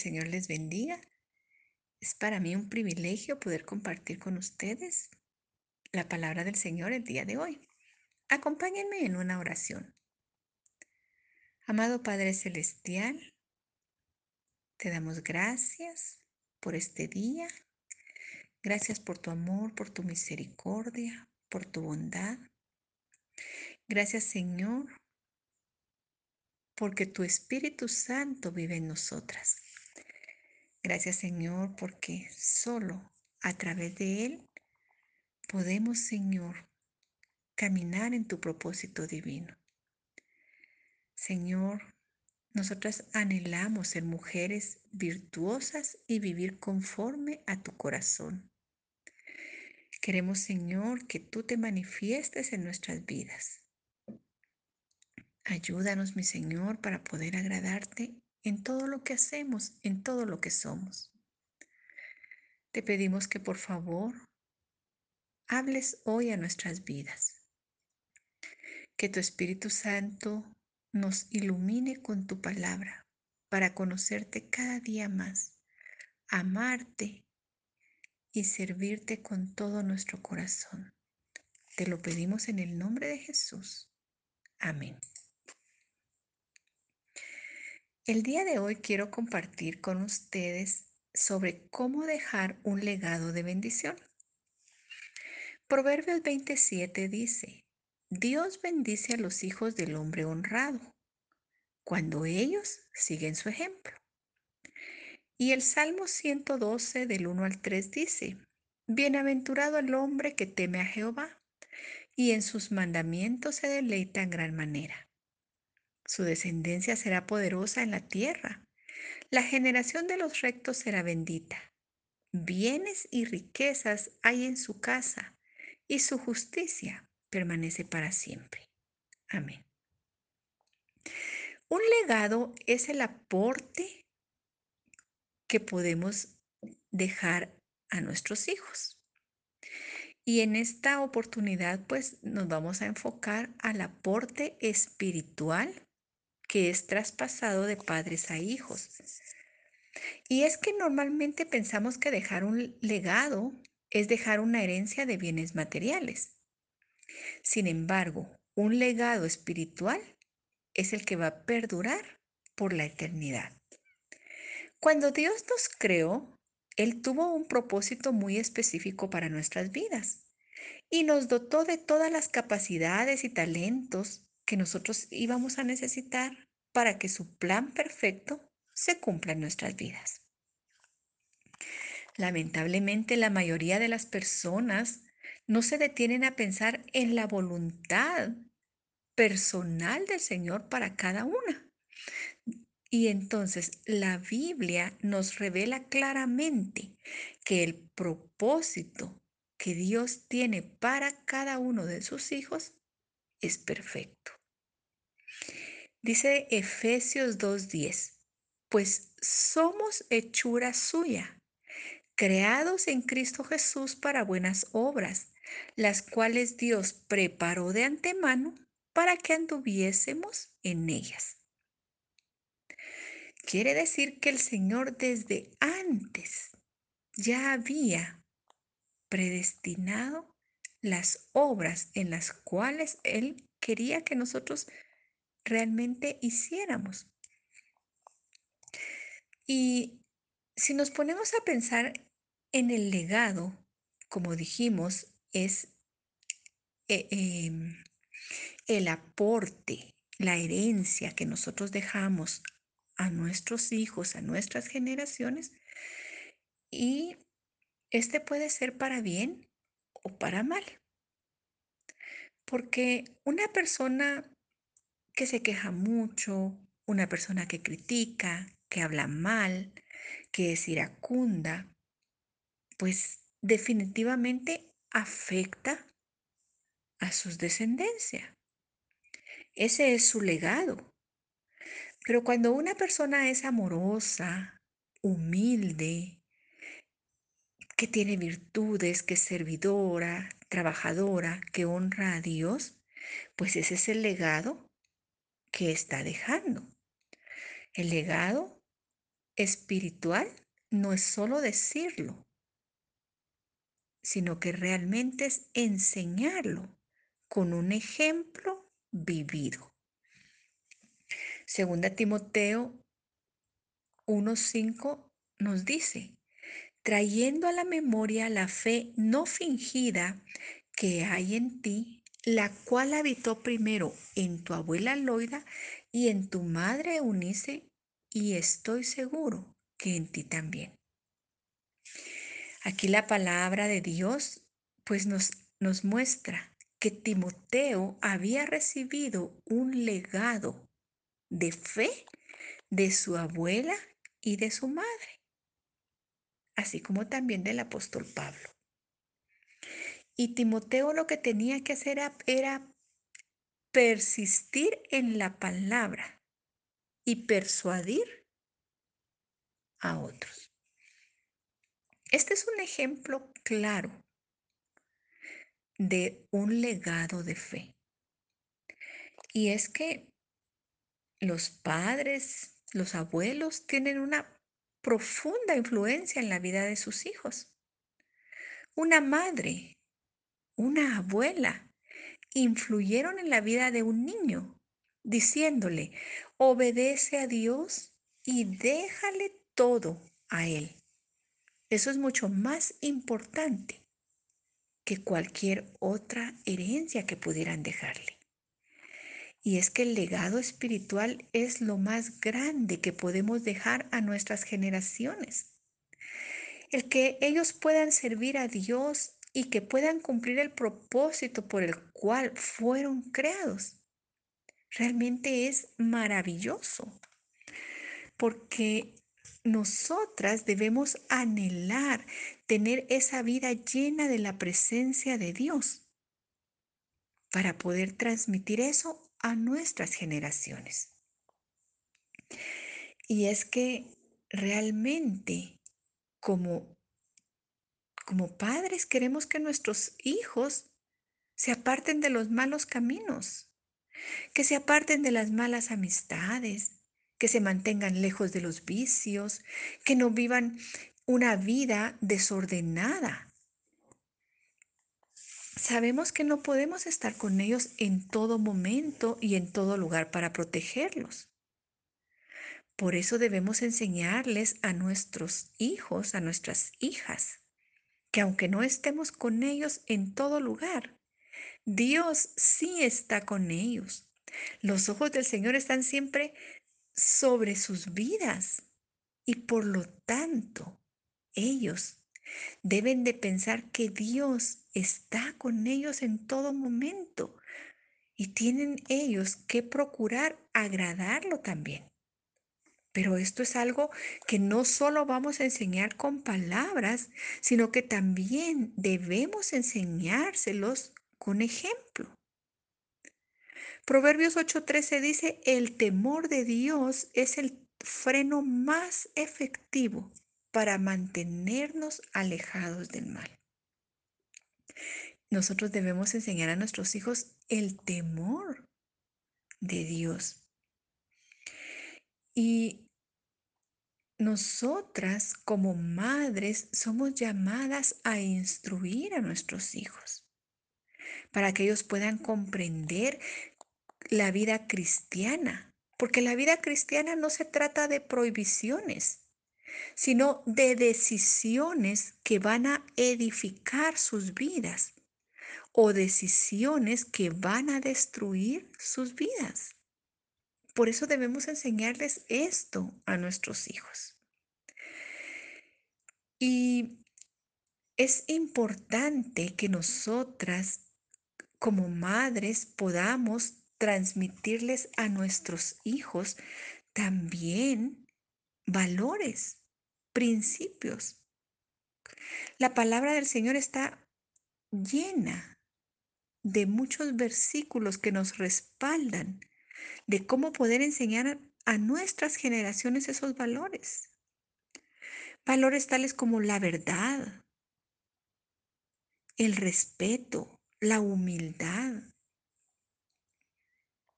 Señor les bendiga. Es para mí un privilegio poder compartir con ustedes la palabra del Señor el día de hoy. Acompáñenme en una oración. Amado Padre Celestial, te damos gracias por este día. Gracias por tu amor, por tu misericordia, por tu bondad. Gracias Señor, porque tu Espíritu Santo vive en nosotras. Gracias Señor, porque solo a través de Él podemos, Señor, caminar en tu propósito divino. Señor, nosotras anhelamos ser mujeres virtuosas y vivir conforme a tu corazón. Queremos, Señor, que tú te manifiestes en nuestras vidas. Ayúdanos, mi Señor, para poder agradarte en todo lo que hacemos, en todo lo que somos. Te pedimos que por favor hables hoy a nuestras vidas. Que tu Espíritu Santo nos ilumine con tu palabra para conocerte cada día más, amarte y servirte con todo nuestro corazón. Te lo pedimos en el nombre de Jesús. Amén. El día de hoy quiero compartir con ustedes sobre cómo dejar un legado de bendición. Proverbios 27 dice, Dios bendice a los hijos del hombre honrado cuando ellos siguen su ejemplo. Y el Salmo 112 del 1 al 3 dice, Bienaventurado el hombre que teme a Jehová y en sus mandamientos se deleita en gran manera. Su descendencia será poderosa en la tierra. La generación de los rectos será bendita. Bienes y riquezas hay en su casa, y su justicia permanece para siempre. Amén. Un legado es el aporte que podemos dejar a nuestros hijos. Y en esta oportunidad, pues nos vamos a enfocar al aporte espiritual que es traspasado de padres a hijos. Y es que normalmente pensamos que dejar un legado es dejar una herencia de bienes materiales. Sin embargo, un legado espiritual es el que va a perdurar por la eternidad. Cuando Dios nos creó, Él tuvo un propósito muy específico para nuestras vidas y nos dotó de todas las capacidades y talentos que nosotros íbamos a necesitar para que su plan perfecto se cumpla en nuestras vidas. Lamentablemente, la mayoría de las personas no se detienen a pensar en la voluntad personal del Señor para cada una. Y entonces la Biblia nos revela claramente que el propósito que Dios tiene para cada uno de sus hijos es perfecto. Dice Efesios 2.10, pues somos hechura suya, creados en Cristo Jesús para buenas obras, las cuales Dios preparó de antemano para que anduviésemos en ellas. Quiere decir que el Señor desde antes ya había predestinado las obras en las cuales Él quería que nosotros realmente hiciéramos. Y si nos ponemos a pensar en el legado, como dijimos, es eh, em, el aporte, la herencia que nosotros dejamos a nuestros hijos, a nuestras generaciones, y este puede ser para bien o para mal. Porque una persona que se queja mucho, una persona que critica, que habla mal, que es iracunda, pues definitivamente afecta a sus descendencia. Ese es su legado. Pero cuando una persona es amorosa, humilde, que tiene virtudes, que es servidora, trabajadora, que honra a Dios, pues ese es el legado que está dejando. El legado espiritual no es solo decirlo, sino que realmente es enseñarlo con un ejemplo vivido. Segunda Timoteo 1.5 nos dice, trayendo a la memoria la fe no fingida que hay en ti, la cual habitó primero en tu abuela Loida y en tu madre Eunice, y estoy seguro que en ti también. Aquí la palabra de Dios pues nos, nos muestra que Timoteo había recibido un legado de fe de su abuela y de su madre, así como también del apóstol Pablo. Y Timoteo lo que tenía que hacer era, persistir en la palabra y persuadir a otros. Este es un ejemplo claro de un legado de fe. Y es que los padres, los abuelos tienen una profunda influencia en la vida de sus hijos. Una madre, una abuela, influyeron en la vida de un niño, diciéndole, obedece a Dios y déjale todo a Él. Eso es mucho más importante que cualquier otra herencia que pudieran dejarle. Y es que el legado espiritual es lo más grande que podemos dejar a nuestras generaciones. El que ellos puedan servir a Dios y que puedan cumplir el propósito por el cual fueron creados. Realmente es maravilloso, porque nosotras debemos anhelar tener esa vida llena de la presencia de Dios para poder transmitir eso a nuestras generaciones. Y es que realmente como, como padres queremos que nuestros hijos se aparten de los malos caminos, que se aparten de las malas amistades, que se mantengan lejos de los vicios, que no vivan una vida desordenada. Sabemos que no podemos estar con ellos en todo momento y en todo lugar para protegerlos. Por eso debemos enseñarles a nuestros hijos, a nuestras hijas, que aunque no estemos con ellos en todo lugar, Dios sí está con ellos. Los ojos del Señor están siempre sobre sus vidas y por lo tanto ellos deben de pensar que Dios está con ellos en todo momento y tienen ellos que procurar agradarlo también. Pero esto es algo que no solo vamos a enseñar con palabras, sino que también debemos enseñárselos con ejemplo. Proverbios 8:13 dice, el temor de Dios es el freno más efectivo para mantenernos alejados del mal. Nosotros debemos enseñar a nuestros hijos el temor de Dios. Y nosotras como madres somos llamadas a instruir a nuestros hijos para que ellos puedan comprender la vida cristiana, porque la vida cristiana no se trata de prohibiciones, sino de decisiones que van a edificar sus vidas o decisiones que van a destruir sus vidas. Por eso debemos enseñarles esto a nuestros hijos. Y es importante que nosotras como madres podamos transmitirles a nuestros hijos también valores, principios. La palabra del Señor está llena de muchos versículos que nos respaldan de cómo poder enseñar a nuestras generaciones esos valores. Valores tales como la verdad, el respeto, la humildad,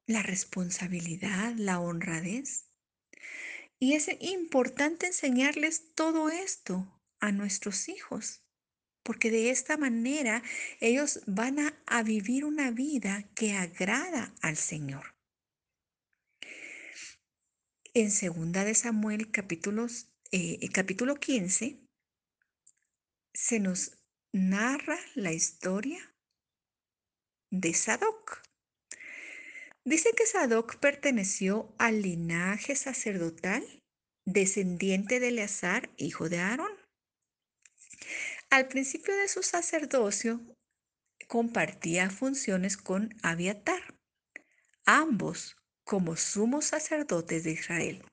la responsabilidad, la honradez. Y es importante enseñarles todo esto a nuestros hijos, porque de esta manera ellos van a, vivir una vida que agrada al Señor. En segunda de Samuel eh, capítulo 15 se nos narra la historia de Sadoc. Dice que Sadoc perteneció al linaje sacerdotal descendiente de Eleazar, hijo de Aarón. Al principio de su sacerdocio compartía funciones con Abiatar, ambos como sumos sacerdotes de Israel.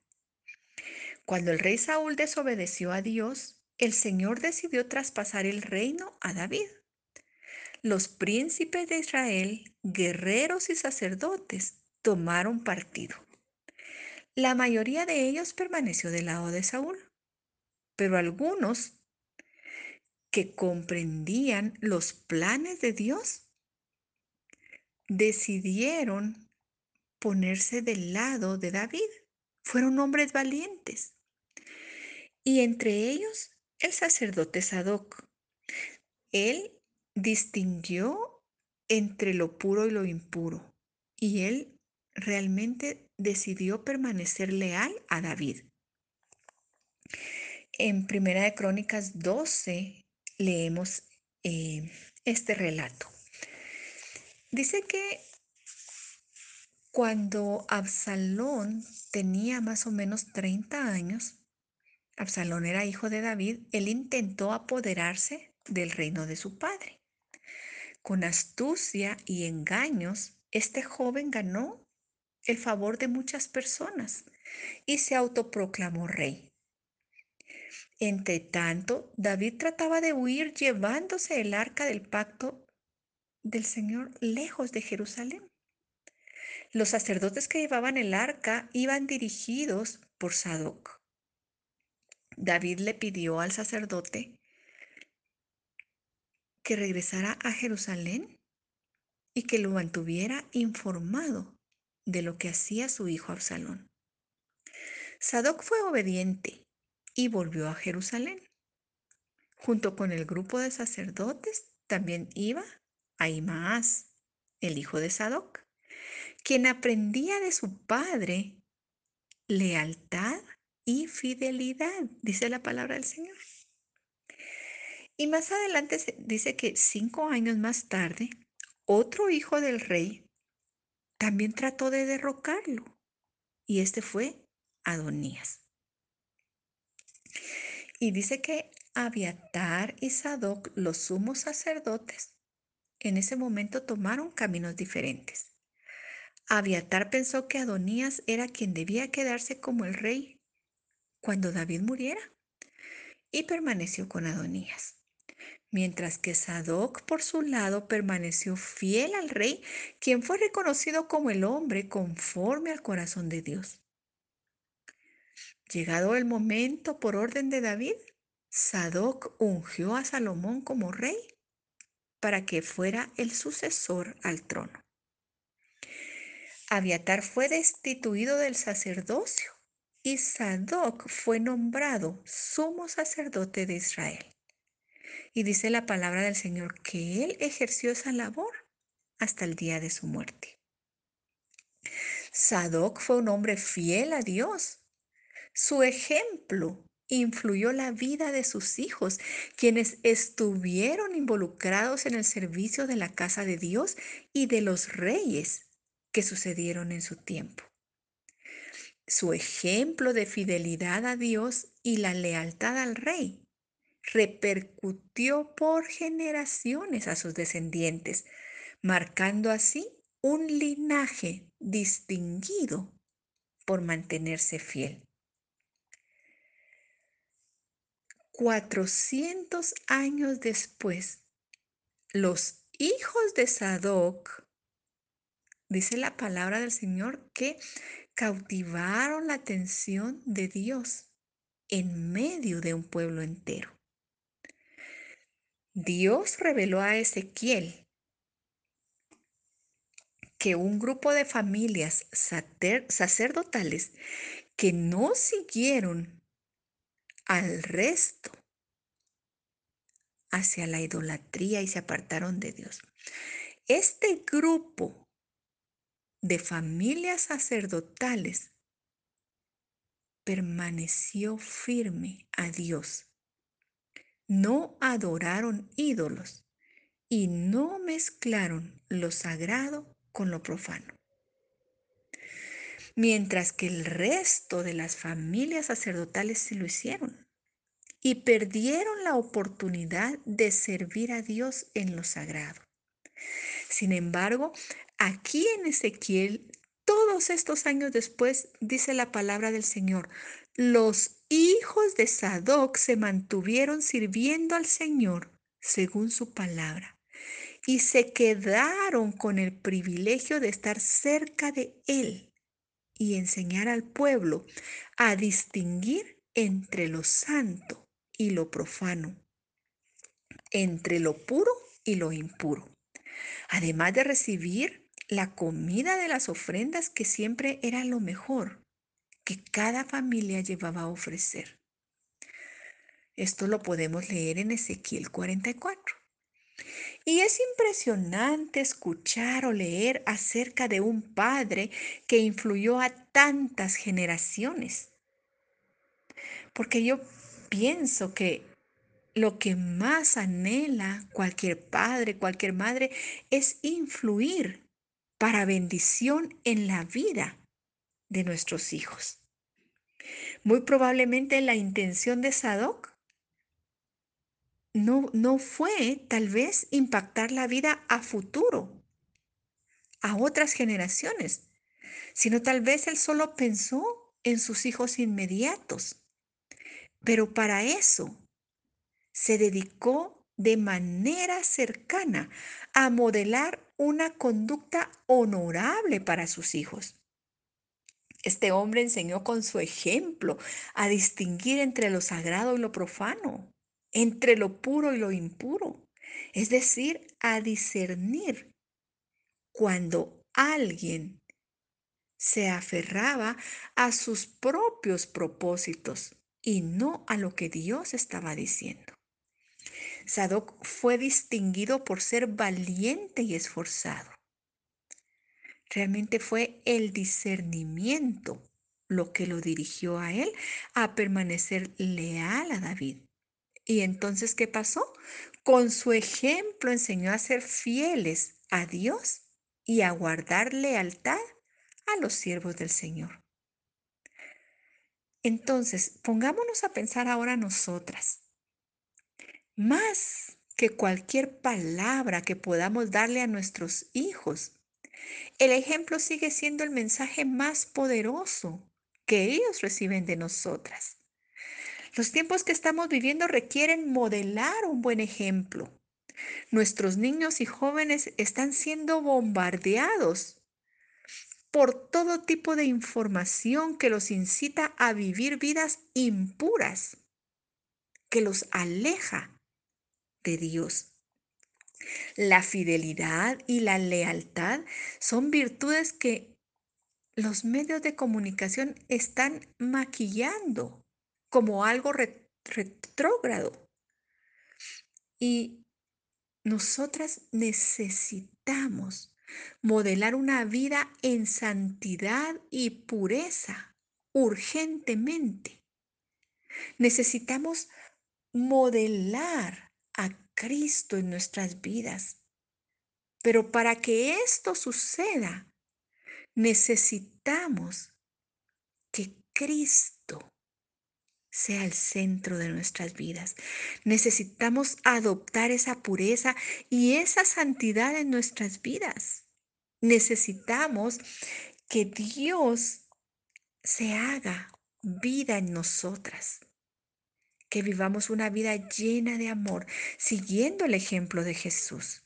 Cuando el rey Saúl desobedeció a Dios, el Señor decidió traspasar el reino a David. Los príncipes de Israel, guerreros y sacerdotes, tomaron partido. La mayoría de ellos permaneció del lado de Saúl, pero algunos que comprendían los planes de Dios decidieron ponerse del lado de David. Fueron hombres valientes. Y entre ellos el sacerdote Sadoc. Él distinguió entre lo puro y lo impuro. Y él realmente decidió permanecer leal a David. En Primera de Crónicas 12 leemos eh, este relato. Dice que cuando Absalón tenía más o menos 30 años, Absalón era hijo de David, él intentó apoderarse del reino de su padre. Con astucia y engaños, este joven ganó el favor de muchas personas y se autoproclamó rey. Entre tanto, David trataba de huir llevándose el arca del pacto del Señor lejos de Jerusalén. Los sacerdotes que llevaban el arca iban dirigidos por Sadoc. David le pidió al sacerdote que regresara a Jerusalén y que lo mantuviera informado de lo que hacía su hijo Absalón. Sadoc fue obediente y volvió a Jerusalén. Junto con el grupo de sacerdotes también iba Ahimaas, el hijo de Sadoc, quien aprendía de su padre lealtad y fidelidad, dice la palabra del Señor. Y más adelante dice que cinco años más tarde, otro hijo del rey también trató de derrocarlo. Y este fue Adonías. Y dice que Abiatar y Sadoc, los sumos sacerdotes, en ese momento tomaron caminos diferentes. Abiatar pensó que Adonías era quien debía quedarse como el rey cuando David muriera y permaneció con Adonías. Mientras que Sadoc, por su lado, permaneció fiel al rey, quien fue reconocido como el hombre conforme al corazón de Dios. Llegado el momento, por orden de David, Sadoc ungió a Salomón como rey para que fuera el sucesor al trono. Abiatar fue destituido del sacerdocio y Sadoc fue nombrado sumo sacerdote de Israel. Y dice la palabra del Señor que él ejerció esa labor hasta el día de su muerte. Sadoc fue un hombre fiel a Dios. Su ejemplo influyó la vida de sus hijos, quienes estuvieron involucrados en el servicio de la casa de Dios y de los reyes que sucedieron en su tiempo. Su ejemplo de fidelidad a Dios y la lealtad al rey repercutió por generaciones a sus descendientes, marcando así un linaje distinguido por mantenerse fiel. 400 años después, los hijos de Sadoc, dice la palabra del Señor, que cautivaron la atención de Dios en medio de un pueblo entero. Dios reveló a Ezequiel que un grupo de familias sacerdotales que no siguieron al resto hacia la idolatría y se apartaron de Dios. Este grupo de familias sacerdotales permaneció firme a Dios. No adoraron ídolos y no mezclaron lo sagrado con lo profano. Mientras que el resto de las familias sacerdotales sí lo hicieron y perdieron la oportunidad de servir a Dios en lo sagrado. Sin embargo, aquí en Ezequiel, todos estos años después, dice la palabra del Señor, los hijos de Sadoc se mantuvieron sirviendo al Señor según su palabra y se quedaron con el privilegio de estar cerca de Él y enseñar al pueblo a distinguir entre lo santo y lo profano, entre lo puro y lo impuro, además de recibir la comida de las ofrendas que siempre era lo mejor que cada familia llevaba a ofrecer. Esto lo podemos leer en Ezequiel 44. Y es impresionante escuchar o leer acerca de un padre que influyó a tantas generaciones. Porque yo pienso que lo que más anhela cualquier padre, cualquier madre, es influir para bendición en la vida de nuestros hijos. Muy probablemente la intención de Sadoc no, no fue tal vez impactar la vida a futuro, a otras generaciones, sino tal vez él solo pensó en sus hijos inmediatos pero para eso se dedicó de manera cercana a modelar una conducta honorable para sus hijos. Este hombre enseñó con su ejemplo a distinguir entre lo sagrado y lo profano, entre lo puro y lo impuro, es decir, a discernir cuando alguien se aferraba a sus propios propósitos y no a lo que Dios estaba diciendo. Sadoc fue distinguido por ser valiente y esforzado. Realmente fue el discernimiento lo que lo dirigió a él a permanecer leal a David. Y entonces, ¿qué pasó? Con su ejemplo enseñó a ser fieles a Dios y a guardar lealtad a los siervos del Señor. Entonces, pongámonos a pensar ahora nosotras. Más que cualquier palabra que podamos darle a nuestros hijos, el ejemplo sigue siendo el mensaje más poderoso que ellos reciben de nosotras. Los tiempos que estamos viviendo requieren modelar un buen ejemplo. Nuestros niños y jóvenes están siendo bombardeados por todo tipo de información que los incita a vivir vidas impuras, que los aleja Dios. La fidelidad y la lealtad son virtudes que los medios de comunicación están maquillando como algo retrógrado. Y nosotras necesitamos modelar una vida en santidad y pureza urgentemente. Necesitamos modelar Cristo en nuestras vidas. Pero para que esto suceda, necesitamos que Cristo sea el centro de nuestras vidas. Necesitamos adoptar esa pureza y esa santidad en nuestras vidas. Necesitamos que Dios se haga vida en nosotras, que vivamos una vida llena de amor, siguiendo el ejemplo de Jesús.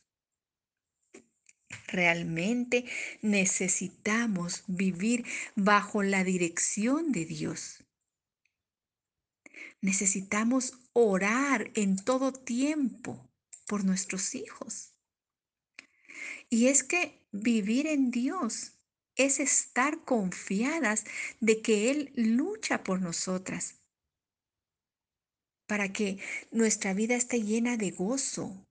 Realmente necesitamos vivir bajo la dirección de Dios. Necesitamos orar en todo tiempo por nuestros hijos. Y es que vivir en Dios es estar confiadas de que Él lucha por nosotras, para que nuestra vida esté llena de gozo,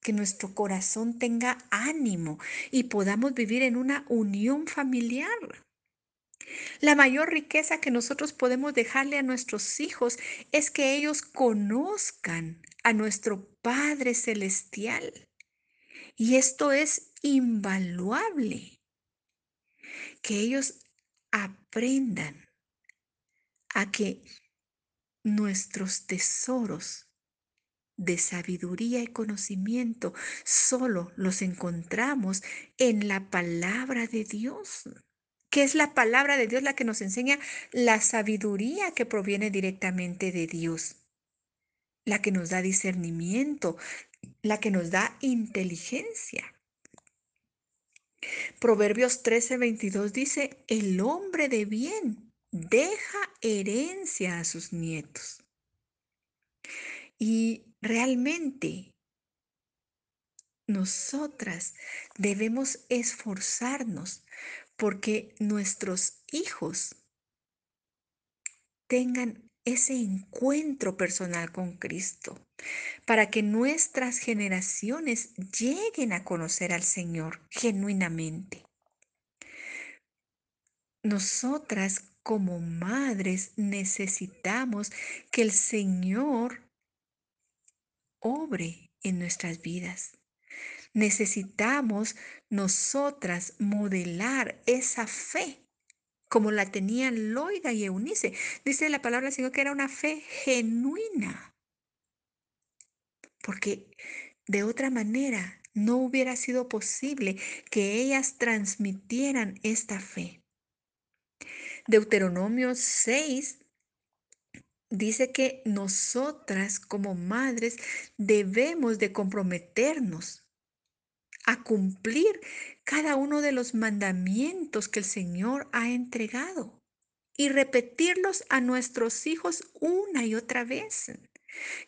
que nuestro corazón tenga ánimo y podamos vivir en una unión familiar. La mayor riqueza que nosotros podemos dejarle a nuestros hijos es que ellos conozcan a nuestro Padre Celestial. Y esto es invaluable que ellos aprendan a que nuestros tesoros de sabiduría y conocimiento solo los encontramos en la palabra de Dios, que es la palabra de Dios la que nos enseña la sabiduría que proviene directamente de Dios, la que nos da discernimiento, la que nos da inteligencia. Proverbios 13:22 dice, el hombre de bien deja herencia a sus nietos. Y realmente nosotras debemos esforzarnos porque nuestros hijos tengan ese encuentro personal con Cristo, para que nuestras generaciones lleguen a conocer al Señor genuinamente. Nosotras como madres necesitamos que el Señor obre en nuestras vidas. Necesitamos nosotras modelar esa fe como la tenían Loida y Eunice. Dice la palabra del Señor que era una fe genuina. Porque de otra manera no hubiera sido posible que ellas transmitieran esta fe. Deuteronomio 6 dice que nosotras como madres debemos de comprometernos a cumplir cada uno de los mandamientos que el Señor ha entregado y repetirlos a nuestros hijos una y otra vez.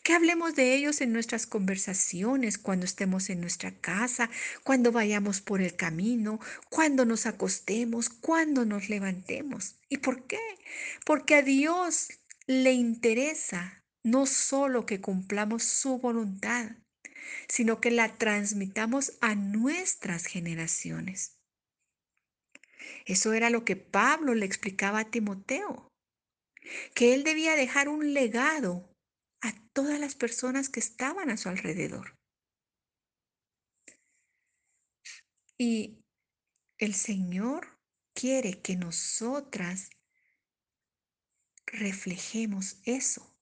Que hablemos de ellos en nuestras conversaciones, cuando estemos en nuestra casa, cuando vayamos por el camino, cuando nos acostemos, cuando nos levantemos. ¿Y por qué? Porque a Dios le interesa no solo que cumplamos su voluntad, sino que la transmitamos a nuestras generaciones. Eso era lo que Pablo le explicaba a Timoteo, que él debía dejar un legado a todas las personas que estaban a su alrededor. Y el Señor quiere que nosotras reflejemos eso.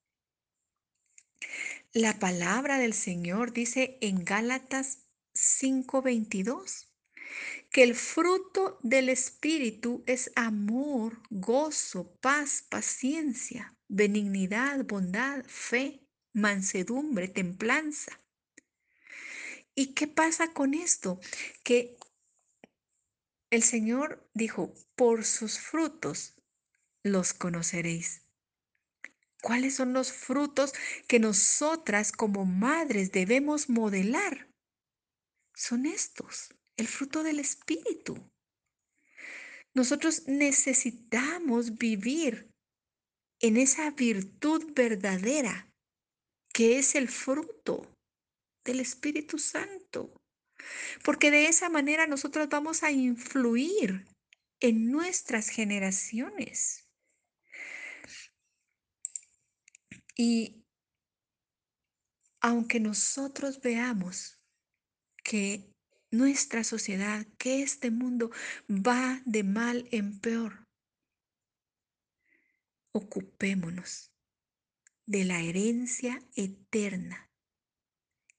La palabra del Señor dice en Gálatas 5:22 que el fruto del Espíritu es amor, gozo, paz, paciencia, benignidad, bondad, fe, mansedumbre, templanza. ¿Y qué pasa con esto? Que el Señor dijo, por sus frutos los conoceréis. ¿Cuáles son los frutos que nosotras como madres debemos modelar? Son estos, el fruto del Espíritu. Nosotros necesitamos vivir en esa virtud verdadera que es el fruto del Espíritu Santo. Porque de esa manera nosotros vamos a influir en nuestras generaciones. Y aunque nosotros veamos que nuestra sociedad, que este mundo va de mal en peor, ocupémonos de la herencia eterna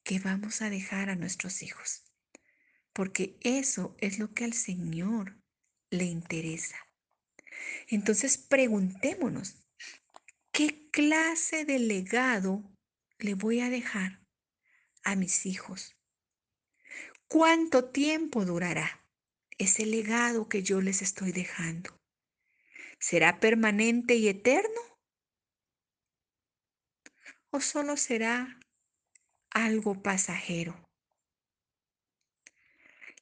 que vamos a dejar a nuestros hijos, porque eso es lo que al Señor le interesa. Entonces preguntémonos, ¿qué clase de legado le voy a dejar a mis hijos? ¿Cuánto tiempo durará ese legado que yo les estoy dejando? ¿Será permanente y eterno? ¿O solo será algo pasajero?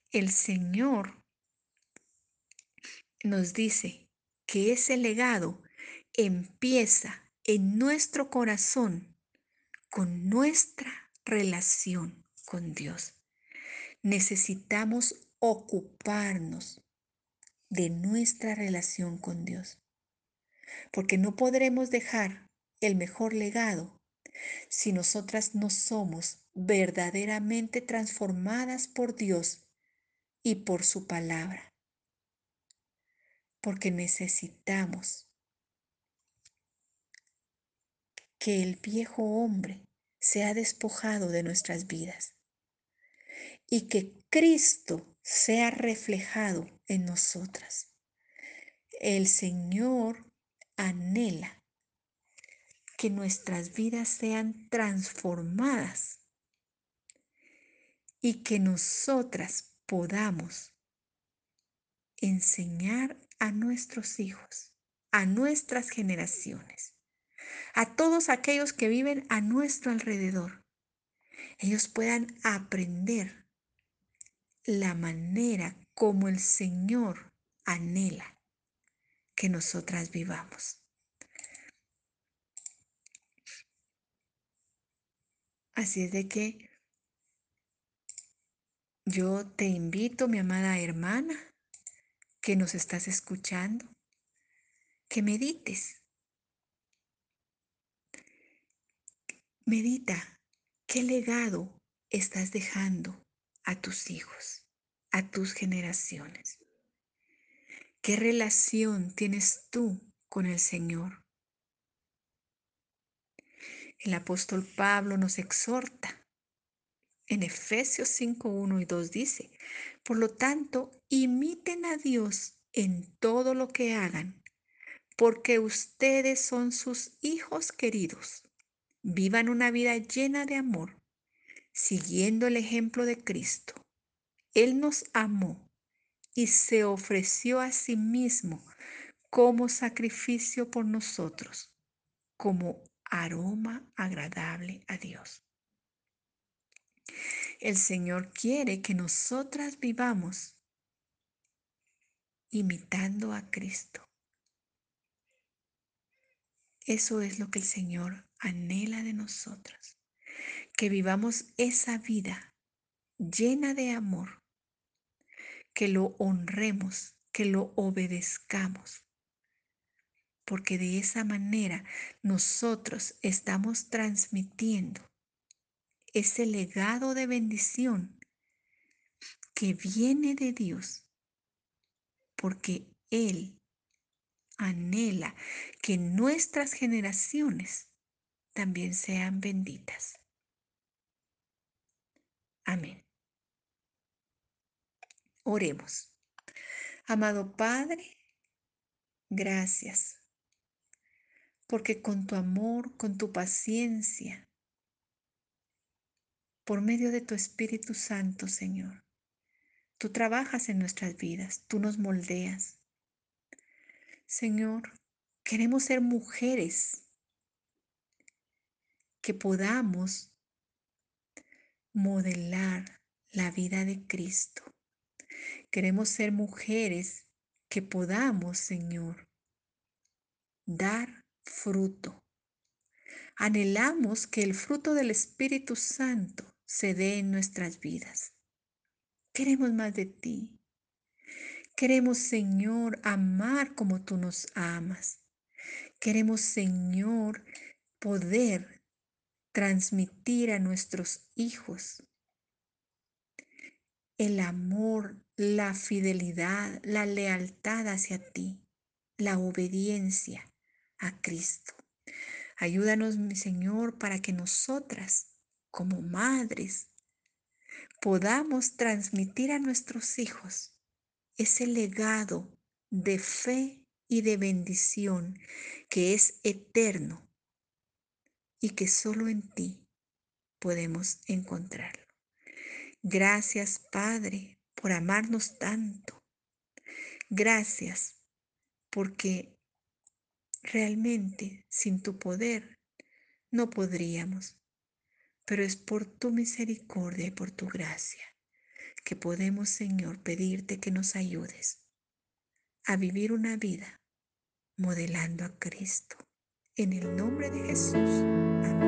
El Señor nos dice que ese legado empieza en nuestro corazón con nuestra relación con Dios. Necesitamos ocuparnos de nuestra relación con Dios, porque no podremos dejar el mejor legado si nosotras no somos verdaderamente transformadas por Dios y por su palabra. Porque necesitamos que el viejo hombre sea despojado de nuestras vidas y que Cristo sea reflejado en nosotras. El Señor anhela que nuestras vidas sean transformadas y que nosotras podamos enseñar a nuestros hijos, a nuestras generaciones, a todos aquellos que viven a nuestro alrededor. Ellos puedan aprender la manera como el Señor anhela que nosotras vivamos. Así es de que yo te invito, mi amada hermana, que nos estás escuchando, que medites. Medita qué legado estás dejando a tus hijos, a tus generaciones. ¿Qué relación tienes tú con el Señor? El apóstol Pablo nos exhorta en Efesios 5, 1 y 2 dice, por lo tanto, imiten a Dios en todo lo que hagan, porque ustedes son sus hijos queridos. Vivan una vida llena de amor, siguiendo el ejemplo de Cristo. Él nos amó y se ofreció a sí mismo como sacrificio por nosotros, como aroma agradable a Dios. El Señor quiere que nosotras vivamos imitando a Cristo. Eso es lo que el Señor anhela de nosotras, que vivamos esa vida llena de amor, que lo honremos, que lo obedezcamos, porque de esa manera nosotros estamos transmitiendo ese legado de bendición que viene de Dios, porque Él anhela que nuestras generaciones también sean benditas. Amén. Oremos. Amado Padre, gracias, porque con tu amor, con tu paciencia, por medio de tu Espíritu Santo, Señor. Tú trabajas en nuestras vidas, tú nos moldeas. Señor, queremos ser mujeres que podamos modelar la vida de Cristo. Queremos ser mujeres que podamos, Señor, dar fruto. Anhelamos que el fruto del Espíritu Santo se dé en nuestras vidas. Queremos más de ti. Queremos, Señor, amar como tú nos amas. Queremos, Señor, poder transmitir a nuestros hijos el amor, la fidelidad, la lealtad hacia ti, la obediencia a Cristo. Ayúdanos, mi Señor, para que nosotras, como madres, podamos transmitir a nuestros hijos ese legado de fe y de bendición que es eterno y que solo en ti podemos encontrarlo. Gracias, Padre, por amarnos tanto. Gracias porque realmente sin tu poder no podríamos, pero es por tu misericordia y por tu gracia que podemos, Señor, pedirte que nos ayudes a vivir una vida modelando a Cristo. En el nombre de Jesús. Amén.